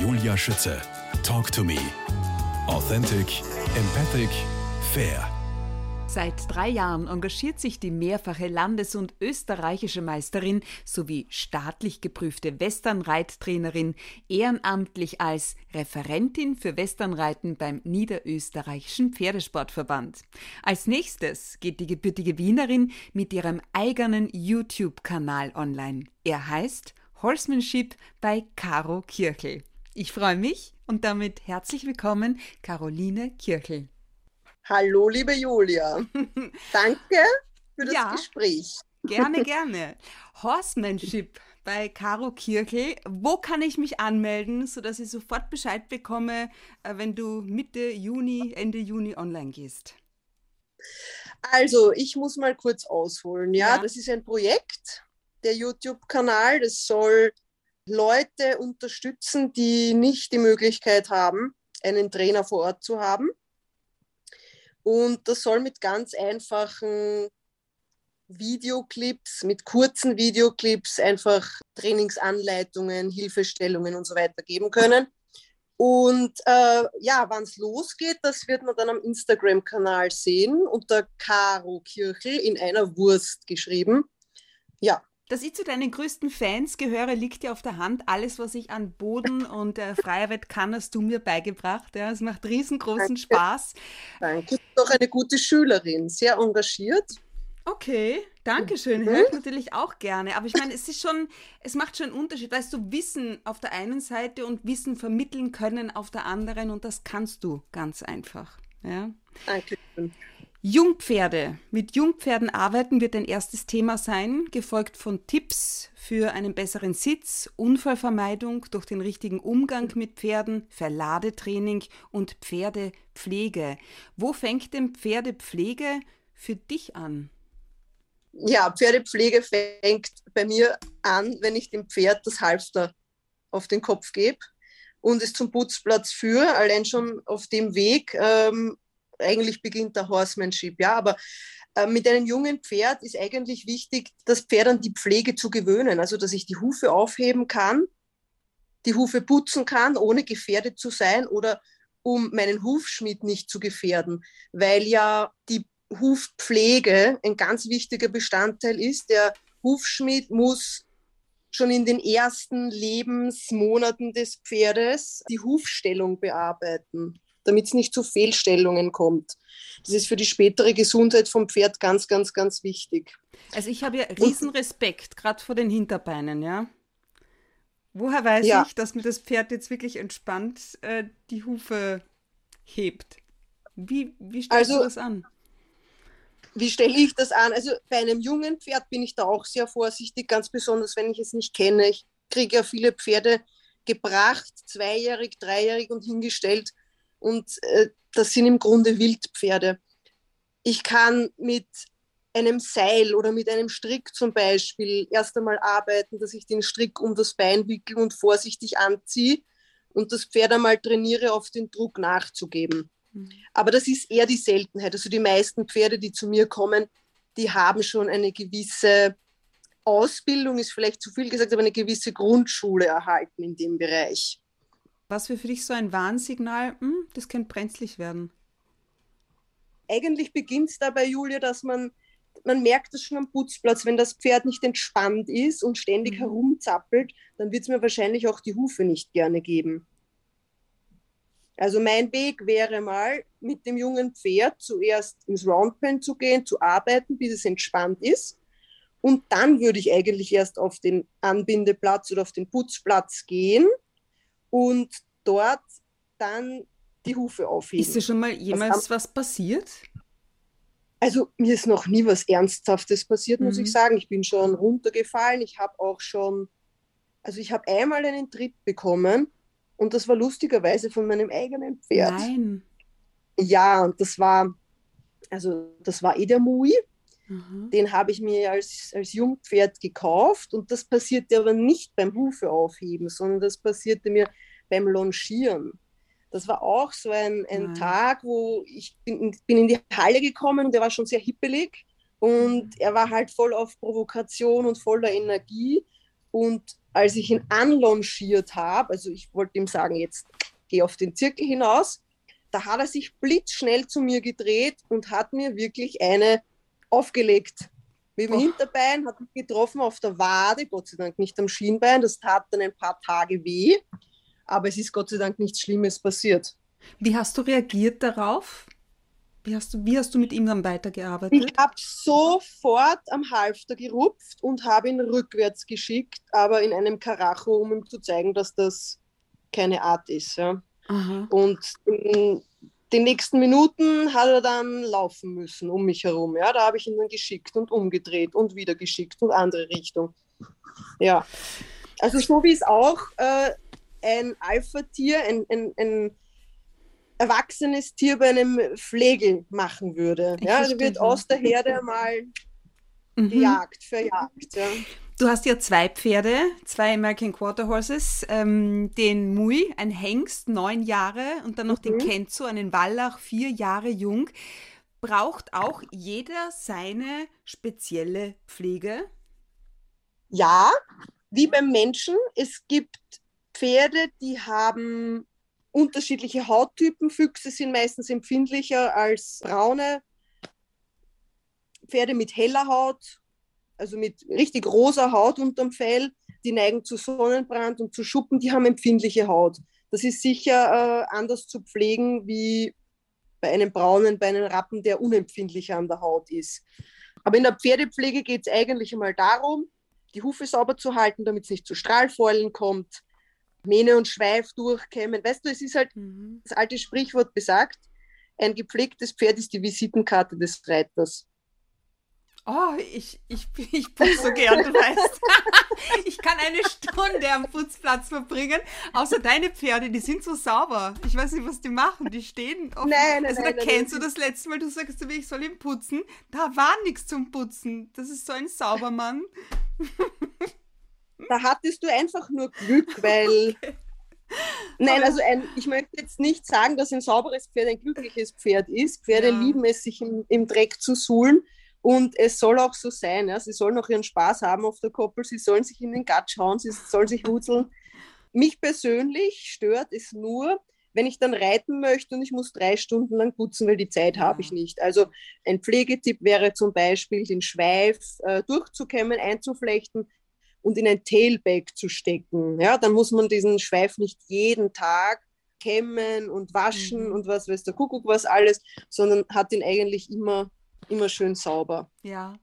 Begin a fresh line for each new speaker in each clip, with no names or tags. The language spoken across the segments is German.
Julia Schütze. Talk to me. Authentic, empathic, fair.
Seit drei Jahren engagiert sich die mehrfache Landes- und österreichische Meisterin sowie staatlich geprüfte Westernreittrainerin ehrenamtlich als Referentin für Westernreiten beim Niederösterreichischen Pferdesportverband. Als nächstes geht die gebürtige Wienerin mit ihrem eigenen YouTube-Kanal online. Er heißt Horsemanship bei Caro Kirchel. Ich freue mich und damit herzlich willkommen, Caroline Kirchel.
Hallo, liebe Julia. Danke für das ja, Gespräch.
Gerne, gerne. Horsemanship bei Caro Kirchel. Wo kann ich mich anmelden, sodass ich sofort Bescheid bekomme, äh, wenn du Mitte Juni, Ende Juni online gehst?
Also, ich muss mal kurz ausholen. Ja, ja. das ist ein Projekt, der YouTube-Kanal. Das soll Leute unterstützen, die nicht die Möglichkeit haben, einen Trainer vor Ort zu haben. Und das soll mit ganz einfachen Videoclips, mit kurzen Videoclips einfach Trainingsanleitungen, Hilfestellungen und so weiter geben können. Und äh, ja, wann es losgeht, das wird man dann am Instagram-Kanal sehen, unter Caro Kirchel in einer Wurst geschrieben. Ja,
dass ich zu deinen größten Fans gehöre, liegt ja auf der Hand. Alles, was ich an Boden und äh, Freiarbeit kann, hast du mir beigebracht. Ja, es macht riesengroßen Danke. Spaß.
Danke. Du bist doch eine gute Schülerin, sehr engagiert.
Okay, danke schön. Mhm. Höre ich natürlich auch gerne. Aber ich meine, es ist schon, es macht schon einen Unterschied. Weißt du, Wissen auf der einen Seite und Wissen vermitteln können auf der anderen und das kannst du ganz einfach. Ja?
Danke.
Jungpferde. Mit Jungpferden arbeiten wird ein erstes Thema sein, gefolgt von Tipps für einen besseren Sitz, Unfallvermeidung durch den richtigen Umgang mit Pferden, Verladetraining und Pferdepflege. Wo fängt denn Pferdepflege für dich an?
Ja, Pferdepflege fängt bei mir an, wenn ich dem Pferd das Halfter auf den Kopf gebe und es zum Putzplatz führe. Allein schon auf dem Weg ähm, eigentlich beginnt der Horsemanship, ja, aber äh, mit einem jungen Pferd ist eigentlich wichtig, das Pferd an die Pflege zu gewöhnen, also dass ich die Hufe aufheben kann, die Hufe putzen kann, ohne gefährdet zu sein oder um meinen Hufschmied nicht zu gefährden, weil ja die Hufpflege ein ganz wichtiger Bestandteil ist. Der Hufschmied muss schon in den ersten Lebensmonaten des Pferdes die Hufstellung bearbeiten damit es nicht zu Fehlstellungen kommt. Das ist für die spätere Gesundheit vom Pferd ganz, ganz, ganz wichtig.
Also ich habe ja riesen Respekt, gerade vor den Hinterbeinen, ja. Woher weiß ja. ich, dass mir das Pferd jetzt wirklich entspannt äh, die Hufe hebt? Wie, wie stellst also, du das an?
Wie stelle ich das an? Also bei einem jungen Pferd bin ich da auch sehr vorsichtig, ganz besonders wenn ich es nicht kenne. Ich kriege ja viele Pferde gebracht, zweijährig, dreijährig und hingestellt und äh, das sind im Grunde Wildpferde. Ich kann mit einem Seil oder mit einem Strick zum Beispiel erst einmal arbeiten, dass ich den Strick um das Bein wickel und vorsichtig anziehe und das Pferd einmal trainiere, auf den Druck nachzugeben. Mhm. Aber das ist eher die Seltenheit. Also die meisten Pferde, die zu mir kommen, die haben schon eine gewisse Ausbildung, ist vielleicht zu viel gesagt, aber eine gewisse Grundschule erhalten in dem Bereich.
Was wäre für dich so ein Warnsignal? Hm, das könnte brenzlig werden.
Eigentlich beginnt es dabei, Julia, dass man, man merkt es schon am Putzplatz, wenn das Pferd nicht entspannt ist und ständig mhm. herumzappelt, dann wird es mir wahrscheinlich auch die Hufe nicht gerne geben. Also mein Weg wäre mal, mit dem jungen Pferd zuerst ins Roundpen zu gehen, zu arbeiten, bis es entspannt ist. Und dann würde ich eigentlich erst auf den Anbindeplatz oder auf den Putzplatz gehen und dort dann die Hufe aufheben.
Ist dir schon mal jemals was, was passiert?
Also mir ist noch nie was Ernsthaftes passiert, muss mhm. ich sagen. Ich bin schon runtergefallen. Ich habe auch schon, also ich habe einmal einen Tritt bekommen und das war lustigerweise von meinem eigenen Pferd.
Nein.
Ja, und das war, also das war eh der Mui. Mhm. Den habe ich mir als, als Jungpferd gekauft und das passierte aber nicht beim Hufe aufheben, sondern das passierte mir beim Longieren. Das war auch so ein, ein Tag, wo ich bin, bin, in die Halle gekommen und der war schon sehr hippelig und mhm. er war halt voll auf Provokation und voller Energie Und als ich ihn anlongiert habe, also ich wollte ihm sagen, jetzt geh auf den Zirkel hinaus, da hat er sich blitzschnell zu mir gedreht und hat mir wirklich eine aufgelegt. Mit dem oh. Hinterbein hat mich getroffen auf der Wade, Gott sei Dank nicht am Schienbein. Das tat dann ein paar Tage weh, aber es ist Gott sei Dank nichts Schlimmes passiert.
Wie hast du reagiert darauf? Wie hast du, wie hast du mit ihm dann weitergearbeitet?
Ich habe sofort am Halfter gerupft und habe ihn rückwärts geschickt, aber in einem Karacho, um ihm zu zeigen, dass das keine Art ist. Ja. Und in den nächsten Minuten hat er dann laufen müssen um mich herum. Ja, da habe ich ihn dann geschickt und umgedreht und wieder geschickt und andere Richtung. Ja, also so wie es auch äh, ein Alpha-Tier, ein, ein, ein erwachsenes Tier bei einem Pflegel machen würde. Ich ja, der wird aus der Herde mal mhm. gejagt, verjagt. Ja.
Du hast ja zwei Pferde, zwei American Quarter Horses, ähm, den Mui, ein Hengst, neun Jahre, und dann noch mhm. den Kenzo, einen Wallach, vier Jahre jung. Braucht auch jeder seine spezielle Pflege?
Ja, wie beim Menschen. Es gibt Pferde, die haben unterschiedliche Hauttypen. Füchse sind meistens empfindlicher als braune. Pferde mit heller Haut, also mit richtig rosa Haut unterm Fell, die neigen zu Sonnenbrand und zu Schuppen, die haben empfindliche Haut. Das ist sicher äh, anders zu pflegen wie bei einem braunen, bei einem Rappen, der unempfindlicher an der Haut ist. Aber in der Pferdepflege geht es eigentlich einmal darum, die Hufe sauber zu halten, damit es nicht zu Strahlfäulen kommt, Mähne und Schweif durchkämmen. Weißt du, es ist halt, mhm. das alte Sprichwort besagt, ein gepflegtes Pferd ist die Visitenkarte des Reiters.
Oh, ich, ich, ich putze so gern, du weißt. ich kann eine Stunde am Putzplatz verbringen. Außer deine Pferde, die sind so sauber. Ich weiß nicht, was die machen. Die stehen offen. Nein, nein, also da nein, kennst nein, du das letzte Mal, du sagst, ich soll ihn putzen. Da war nichts zum Putzen. Das ist so ein Saubermann.
da hattest du einfach nur Glück, weil. Okay. Nein, also ein, ich möchte jetzt nicht sagen, dass ein sauberes Pferd ein glückliches Pferd ist. Pferde ja. lieben es, sich im, im Dreck zu suhlen. Und es soll auch so sein. Ja? Sie sollen auch ihren Spaß haben auf der Koppel. Sie sollen sich in den Gatsch hauen. Sie sollen sich wutzeln. Mich persönlich stört es nur, wenn ich dann reiten möchte und ich muss drei Stunden lang putzen, weil die Zeit habe ich nicht. Also ein Pflegetipp wäre zum Beispiel, den Schweif äh, durchzukämmen, einzuflechten und in ein Tailbag zu stecken. Ja, dann muss man diesen Schweif nicht jeden Tag kämmen und waschen mhm. und was weiß der Kuckuck was alles, sondern hat ihn eigentlich immer immer schön sauber.
Ja.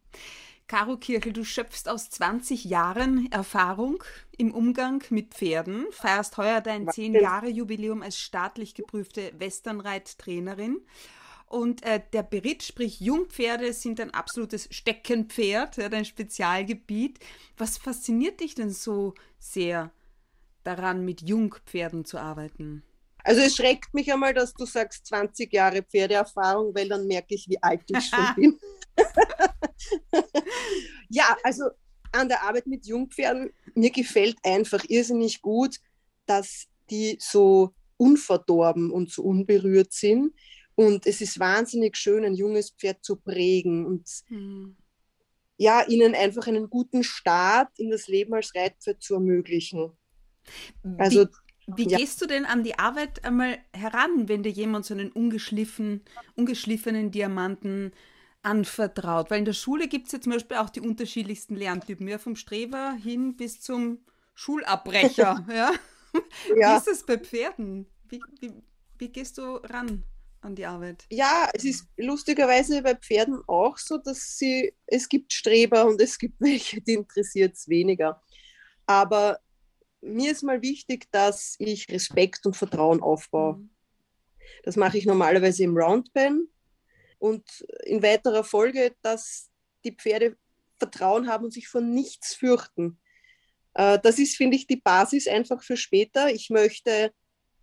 Caro Kirchel, du schöpfst aus 20 Jahren Erfahrung im Umgang mit Pferden, feierst heuer dein 10-Jahre-Jubiläum als staatlich geprüfte Westernreittrainerin. Und äh, der Beritt, sprich Jungpferde, sind ein absolutes Steckenpferd, ja, dein Spezialgebiet. Was fasziniert dich denn so sehr daran, mit Jungpferden zu arbeiten?
Also es schreckt mich einmal, dass du sagst 20 Jahre Pferdeerfahrung, weil dann merke ich, wie alt ich schon bin. ja, also an der Arbeit mit Jungpferden, mir gefällt einfach irrsinnig gut, dass die so unverdorben und so unberührt sind. Und es ist wahnsinnig schön, ein junges Pferd zu prägen und hm. ja, ihnen einfach einen guten Start in das Leben als Reitpferd zu ermöglichen.
Also Wie wie ja. gehst du denn an die Arbeit einmal heran, wenn dir jemand so einen ungeschliffen, ungeschliffenen Diamanten anvertraut? Weil in der Schule gibt es ja zum Beispiel auch die unterschiedlichsten Lerntypen, ja, vom Streber hin bis zum Schulabbrecher. ja? ja. Wie ist das bei Pferden? Wie, wie, wie gehst du ran? an die Arbeit?
Ja, es ist lustigerweise bei Pferden auch so, dass sie, es gibt Streber und es gibt welche, die interessiert es weniger. Aber mir ist mal wichtig, dass ich Respekt und Vertrauen aufbaue. Mhm. Das mache ich normalerweise im Roundpen und in weiterer Folge, dass die Pferde Vertrauen haben und sich vor nichts fürchten. Äh, das ist, finde ich, die Basis einfach für später. Ich möchte,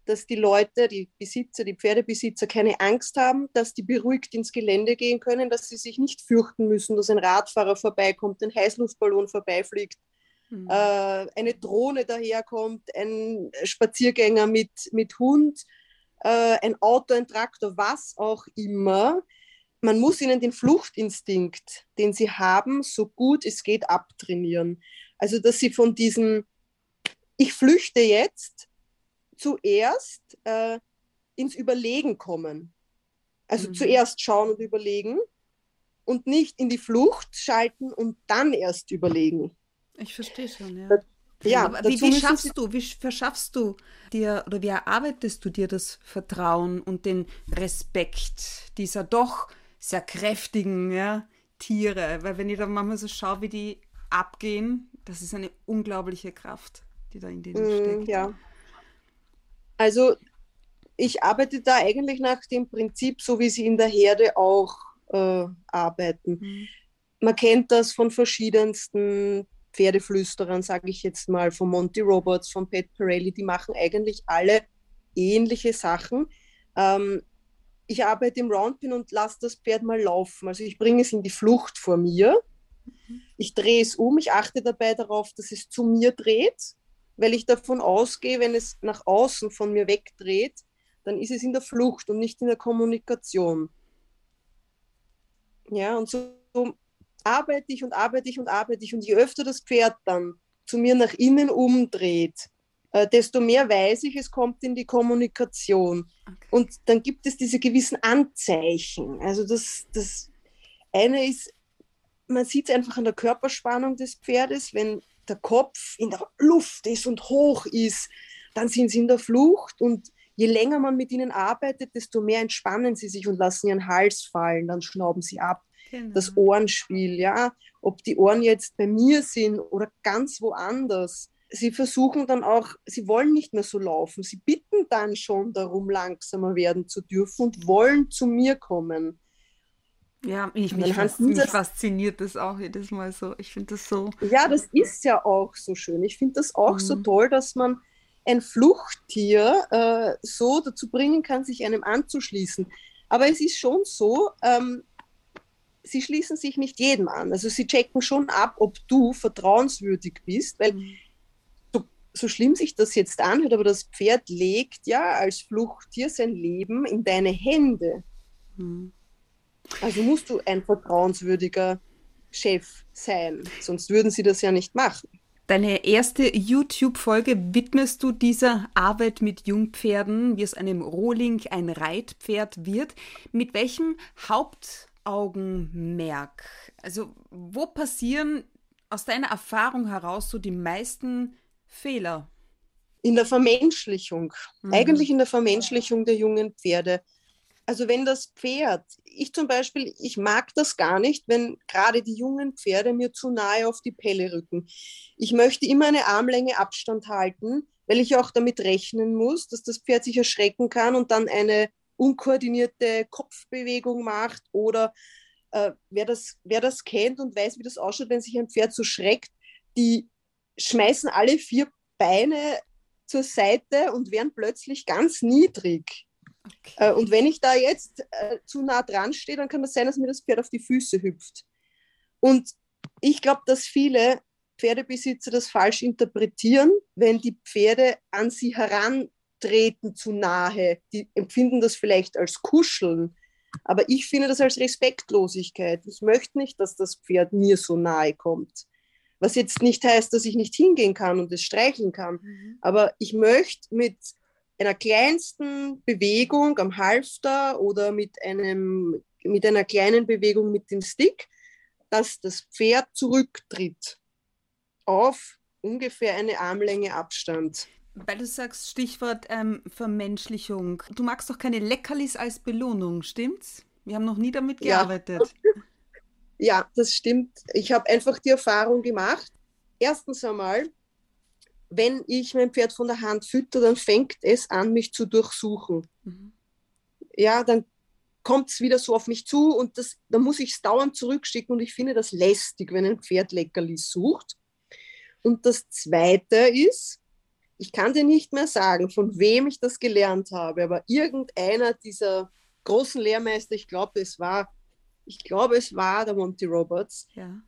dass die Leute, die Besitzer, die Pferdebesitzer keine Angst haben, dass die beruhigt ins Gelände gehen können, dass sie sich nicht fürchten müssen, dass ein Radfahrer vorbeikommt, ein Heißluftballon vorbeifliegt, mhm. äh, eine Drohne daherkommt, ein Spaziergänger mit, mit Hund, äh, ein Auto, ein Traktor, was auch immer. Man muss ihnen den Fluchtinstinkt, den sie haben, so gut es geht abtrainieren. Also, dass sie von diesem, ich flüchte jetzt, zuerst äh, ins Überlegen kommen. Also mhm. zuerst schauen und überlegen und nicht in die Flucht schalten und dann erst überlegen.
Ich verstehe schon, ja.
Ja,
Aber wie, wie schaffst du, wie verschaffst du dir oder wie erarbeitest du dir das Vertrauen und den Respekt dieser doch sehr kräftigen ja, Tiere? Weil wenn ich da manchmal so schaue, wie die abgehen, das ist eine unglaubliche Kraft, die da in denen mm, steckt.
Ja. Also ich arbeite da eigentlich nach dem Prinzip, so wie sie in der Herde auch äh, arbeiten. Mhm. Man kennt das von verschiedensten Pferdeflüsterern, sage ich jetzt mal, von Monty Roberts, von Pat Pirelli, die machen eigentlich alle ähnliche Sachen. Ähm, ich arbeite im Roundpin und lasse das Pferd mal laufen. Also ich bringe es in die Flucht vor mir. Ich drehe es um. Ich achte dabei darauf, dass es zu mir dreht, weil ich davon ausgehe, wenn es nach außen von mir wegdreht, dann ist es in der Flucht und nicht in der Kommunikation. Ja, und so arbeite ich und arbeite ich und arbeite ich. Und je öfter das Pferd dann zu mir nach innen umdreht, äh, desto mehr weiß ich, es kommt in die Kommunikation. Okay. Und dann gibt es diese gewissen Anzeichen. Also das, das eine ist, man sieht es einfach an der Körperspannung des Pferdes, wenn der Kopf in der Luft ist und hoch ist, dann sind sie in der Flucht und je länger man mit ihnen arbeitet, desto mehr entspannen sie sich und lassen ihren Hals fallen, dann schnauben sie ab. Genau. Das Ohrenspiel, ja, ob die Ohren jetzt bei mir sind oder ganz woanders. Sie versuchen dann auch, sie wollen nicht mehr so laufen. Sie bitten dann schon darum, langsamer werden zu dürfen und wollen zu mir kommen.
Ja, ich, mich, fas mich das, fasziniert das auch jedes Mal so. Ich finde das so.
Ja, das ist ja auch so schön. Ich finde das auch mhm. so toll, dass man ein Fluchttier äh, so dazu bringen kann, sich einem anzuschließen. Aber es ist schon so, ähm, sie schließen sich nicht jedem an. Also sie checken schon ab, ob du vertrauenswürdig bist, weil mhm. so, so schlimm sich das jetzt anhört, aber das Pferd legt ja als Fluchttier sein Leben in deine Hände. Mhm. Also musst du ein vertrauenswürdiger Chef sein, sonst würden sie das ja nicht machen.
Deine erste YouTube-Folge widmest du dieser Arbeit mit Jungpferden, wie es einem Rohling ein Reitpferd wird. Mit welchem Hauptaugenmerk? Also, wo passieren aus deiner Erfahrung heraus so die meisten Fehler?
In der Vermenschlichung. Mhm. Eigentlich in der Vermenschlichung der jungen Pferde. Also wenn das Pferd, ich zum Beispiel, ich mag das gar nicht, wenn gerade die jungen Pferde mir zu nahe auf die Pelle rücken. Ich möchte immer eine Armlänge Abstand halten, weil ich auch damit rechnen muss, dass das Pferd sich erschrecken kann und dann eine unkoordinierte Kopfbewegung macht oder äh, wer, das, wer das kennt und weiß, wie das ausschaut, wenn sich ein Pferd so schreckt, die schmeißen alle vier Beine zur Seite und werden plötzlich ganz niedrig. Okay. Äh, und wenn ich da jetzt äh, zu nah dran stehe, dann kann das sein, dass mir das Pferd auf die Füße hüpft. Und ich glaube, dass viele Pferdebesitzer das falsch interpretieren, wenn die Pferde an sie herantreten zu nahe. Die empfinden das vielleicht als Kuscheln. Aber ich finde das als Respektlosigkeit. Ich möchte nicht, dass das Pferd mir so nahe kommt. Was jetzt nicht heißt, dass ich nicht hingehen kann und es streicheln kann. Mhm. Aber ich möchte mit einer kleinsten Bewegung am Halfter oder mit, einem, mit einer kleinen Bewegung mit dem Stick, dass das Pferd zurücktritt auf ungefähr eine Armlänge Abstand.
Weil du sagst, Stichwort ähm, Vermenschlichung. Du magst doch keine Leckerlis als Belohnung, stimmt's? Wir haben noch nie damit gearbeitet.
Ja, ja das stimmt. Ich habe einfach die Erfahrung gemacht. Erstens einmal, wenn ich mein Pferd von der Hand fütter, dann fängt es an, mich zu durchsuchen. Mhm. Ja, dann kommt es wieder so auf mich zu und das, dann muss ich es dauernd zurückschicken und ich finde das lästig, wenn ein Pferd Leckerli sucht. Und das Zweite ist, ich kann dir nicht mehr sagen, von wem ich das gelernt habe, aber irgendeiner dieser großen Lehrmeister, ich glaube, es war, ich glaube, es war der Monty Roberts, ja.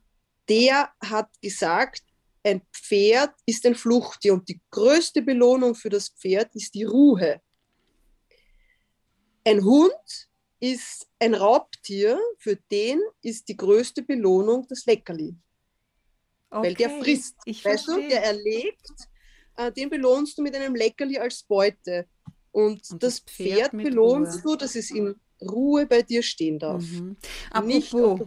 der hat gesagt, ein Pferd ist ein Fluchttier und die größte Belohnung für das Pferd ist die Ruhe. Ein Hund ist ein Raubtier, für den ist die größte Belohnung das Leckerli. Okay, weil der frisst.
Ich
weißt
verstehe.
du, der erlegt, äh, den belohnst du mit einem Leckerli als Beute. Und,
Und
das,
das Pferd
Pferd, belohnst
Ruhe.
du, dass es in Ruhe bei dir stehen darf.
Mhm. Apropos,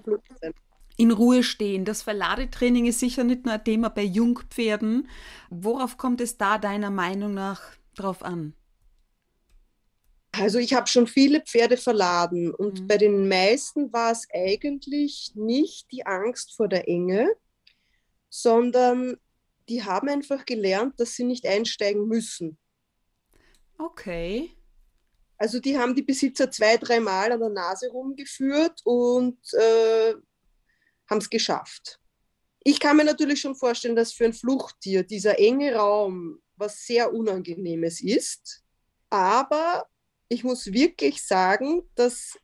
in Ruhe stehen. Das Verladetraining ist sicher nicht nur ein Thema bei Jungpferden. Worauf kommt es da deiner Meinung nach drauf an?
Also ich habe schon viele Pferde verladen und
Mhm.
bei den meisten war es eigentlich nicht die Angst vor der Enge, sondern die haben einfach gelernt, dass sie nicht einsteigen müssen.
Okay.
Also die haben die Besitzer zwei, dreimal an der Nase rumgeführt und äh, haben es geschafft. Ich kann mir natürlich schon vorstellen, dass für ein Fluchttier dieser enge Raum was sehr Unangenehmes ist. Aber ich muss wirklich sagen, dass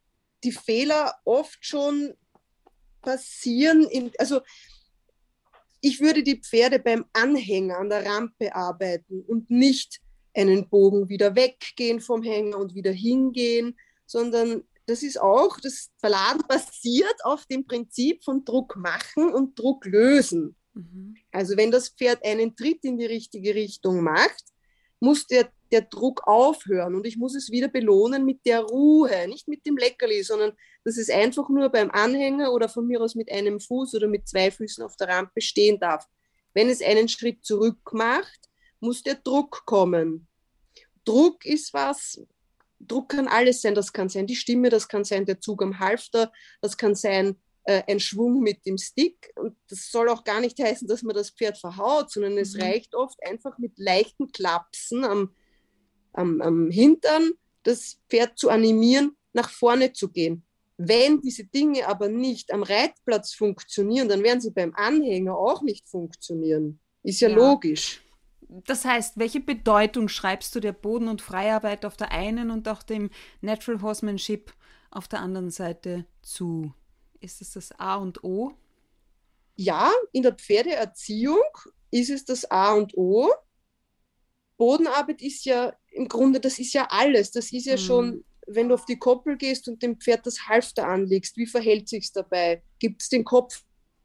die Fehler oft schon passieren. In, also ich würde die Pferde beim Anhänger an der Rampe arbeiten und nicht einen Bogen wieder weggehen vom Hänger und wieder hingehen, sondern das ist auch, das Verladen basiert auf dem Prinzip von Druck machen und Druck lösen.
Mhm.
Also wenn das Pferd einen Tritt in die richtige Richtung macht, muss der, der Druck aufhören und ich muss es wieder belohnen mit der Ruhe, nicht mit dem Leckerli, sondern dass es einfach nur beim Anhänger oder von mir aus mit einem Fuß oder mit zwei Füßen auf der Rampe stehen darf. Wenn es einen Schritt zurück macht, muss der Druck kommen. Druck ist was, Druck kann alles sein. Das kann sein die Stimme, das kann sein der Zug am Halfter, das kann sein äh, ein Schwung mit dem Stick. Und das soll auch gar nicht heißen, dass man das Pferd verhaut, sondern es
Mhm.
reicht oft einfach mit leichten Klapsen am, am, am Hintern, das Pferd zu animieren, nach vorne zu gehen. Wenn diese Dinge aber nicht am Reitplatz funktionieren, dann werden sie beim Anhänger auch nicht funktionieren. Ist ja,
Ja.
logisch.
Das heißt, welche Bedeutung schreibst du der Boden- und Freiarbeit auf der einen und auch dem Natural Horsemanship auf der anderen Seite zu? Ist es das A und O?
Ja, in der Pferdeerziehung ist es das A und O. Bodenarbeit ist ja im Grunde, das ist ja alles. Das ist ja
Mhm.
schon, wenn du auf die Koppel gehst und dem Pferd das Halfter anlegst, wie verhält sich's dabei? Gibt es den Kopf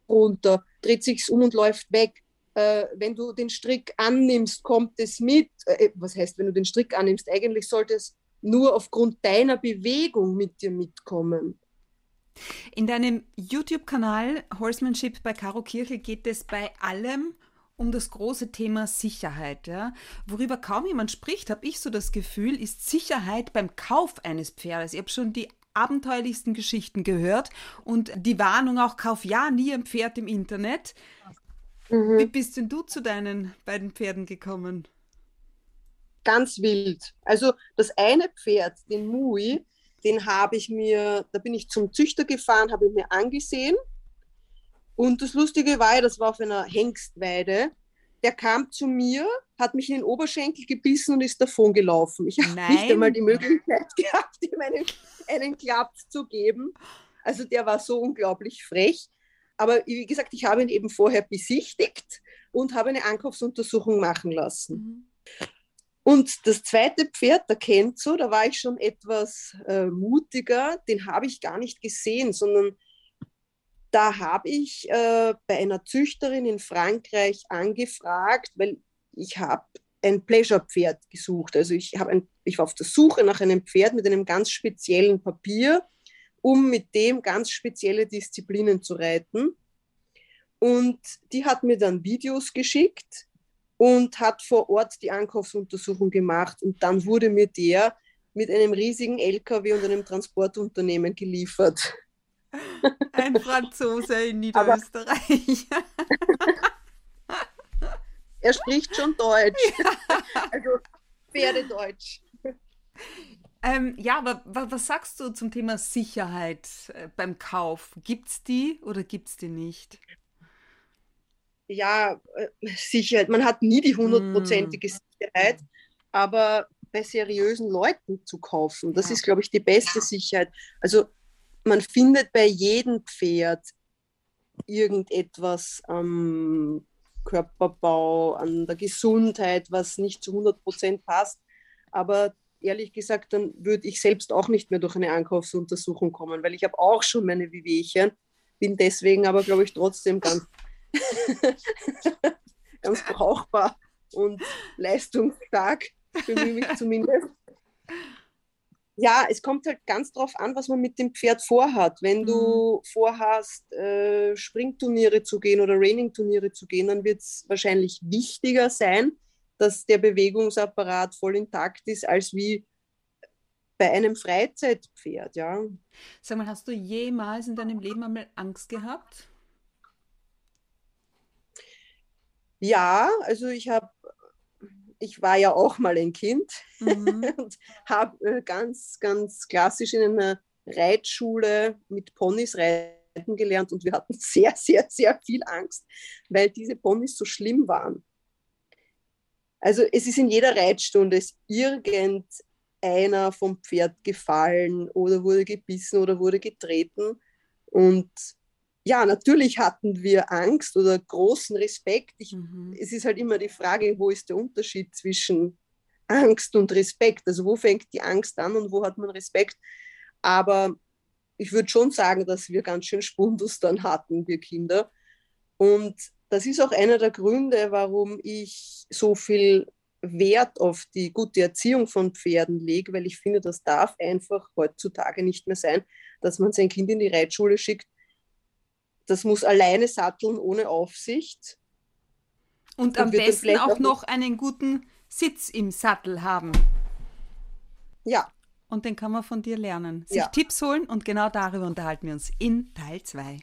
runter? Dreht sich's um und läuft weg? Äh, wenn du den Strick annimmst, kommt es mit. Äh, was heißt, wenn du den Strick annimmst? Eigentlich sollte es nur aufgrund deiner Bewegung mit dir mitkommen.
In deinem YouTube-Kanal Horsemanship bei Caro Kirchel geht es bei allem um das große Thema Sicherheit. Ja? Worüber kaum jemand spricht, habe ich so das Gefühl, ist Sicherheit beim Kauf eines Pferdes. Ich habe schon die abenteuerlichsten Geschichten gehört und die Warnung auch, kauf ja nie ein Pferd im Internet. Wie bist denn du zu deinen beiden Pferden gekommen?
ganz wild. Also das eine Pferd, den Mui, den habe ich mir, da bin ich zum Züchter gefahren, habe ich mir angesehen. Und das Lustige war das war auf einer Hengstweide. Der kam zu mir, hat mich in den Oberschenkel gebissen und ist davon gelaufen. Ich habe nicht einmal die Möglichkeit gehabt, ihm einen, einen Klapp zu geben. Also der war so unglaublich frech. Aber wie gesagt, ich habe ihn eben vorher besichtigt und habe eine Ankaufsuntersuchung machen lassen.
Mhm.
Und das zweite Pferd, der Kenzo, da war ich schon etwas äh, mutiger, den habe ich gar nicht gesehen, sondern da habe ich äh, bei einer Züchterin in Frankreich angefragt, weil ich habe ein Pleasure-Pferd gesucht. Also ich, habe ein, ich war auf der Suche nach einem Pferd mit einem ganz speziellen Papier, um mit dem ganz spezielle Disziplinen zu reiten. Und die hat mir dann Videos geschickt und hat vor Ort die Ankaufsuntersuchung gemacht. Und dann wurde mir der mit einem riesigen LKW und einem Transportunternehmen geliefert.
Ein Franzose in Niederösterreich.
Er spricht schon Deutsch. Also Pferdedeutsch.
Ähm, ja, aber wa- was sagst du zum Thema Sicherheit äh, beim Kauf? Gibt's die oder gibt's die nicht?
Ja, äh, Sicherheit. Man hat nie die hundertprozentige Sicherheit, aber bei seriösen Leuten zu kaufen, das
Ja.
ist, glaube ich, die beste Sicherheit. Also man findet bei jedem Pferd irgendetwas am Körperbau, an der Gesundheit, was nicht zu 100% passt. Aber ehrlich gesagt, dann würde ich selbst auch nicht mehr durch eine Ankaufsuntersuchung kommen, weil ich habe auch schon meine Wehwehchen, bin deswegen aber, glaube ich, trotzdem ganz ganz brauchbar und leistungsstark, bemühe mich zumindest. Ja, es kommt halt ganz drauf an, was man mit dem Pferd vorhat. Wenn du mhm. vorhast, äh, Springturniere zu gehen oder Raining-Turniere zu gehen, dann wird es wahrscheinlich wichtiger sein, dass der Bewegungsapparat voll intakt ist, als wie bei einem Freizeitpferd, ja.
Sag mal, hast du jemals in deinem Leben einmal Angst gehabt?
Ja, also ich habe, ich war ja auch mal ein Kind mhm. und habe äh, ganz, ganz klassisch in einer Reitschule mit Ponys reiten gelernt und wir hatten sehr, sehr, sehr viel Angst, weil diese Ponys so schlimm waren. Also es ist in jeder Reitstunde ist irgendeiner vom Pferd gefallen oder wurde gebissen oder wurde getreten und ja, natürlich hatten wir Angst oder großen Respekt. Ich, mhm. Es ist halt immer die Frage, wo ist der Unterschied zwischen Angst und Respekt? Also wo fängt die Angst an und wo hat man Respekt? Aber ich würde schon sagen, dass wir ganz schön Spundus dann hatten, wir Kinder. Und das ist auch einer der Gründe, warum ich so viel Wert auf die gute Erziehung von Pferden lege, weil ich finde, das darf einfach heutzutage nicht mehr sein, dass man sein Kind in die Reitschule schickt das muss alleine satteln, ohne Aufsicht.
Und, und am besten auch, auch noch einen guten Sitz im Sattel haben.
Ja.
Und den kann man von dir lernen. Sich ja. Tipps holen und genau darüber unterhalten wir uns in Teil 2.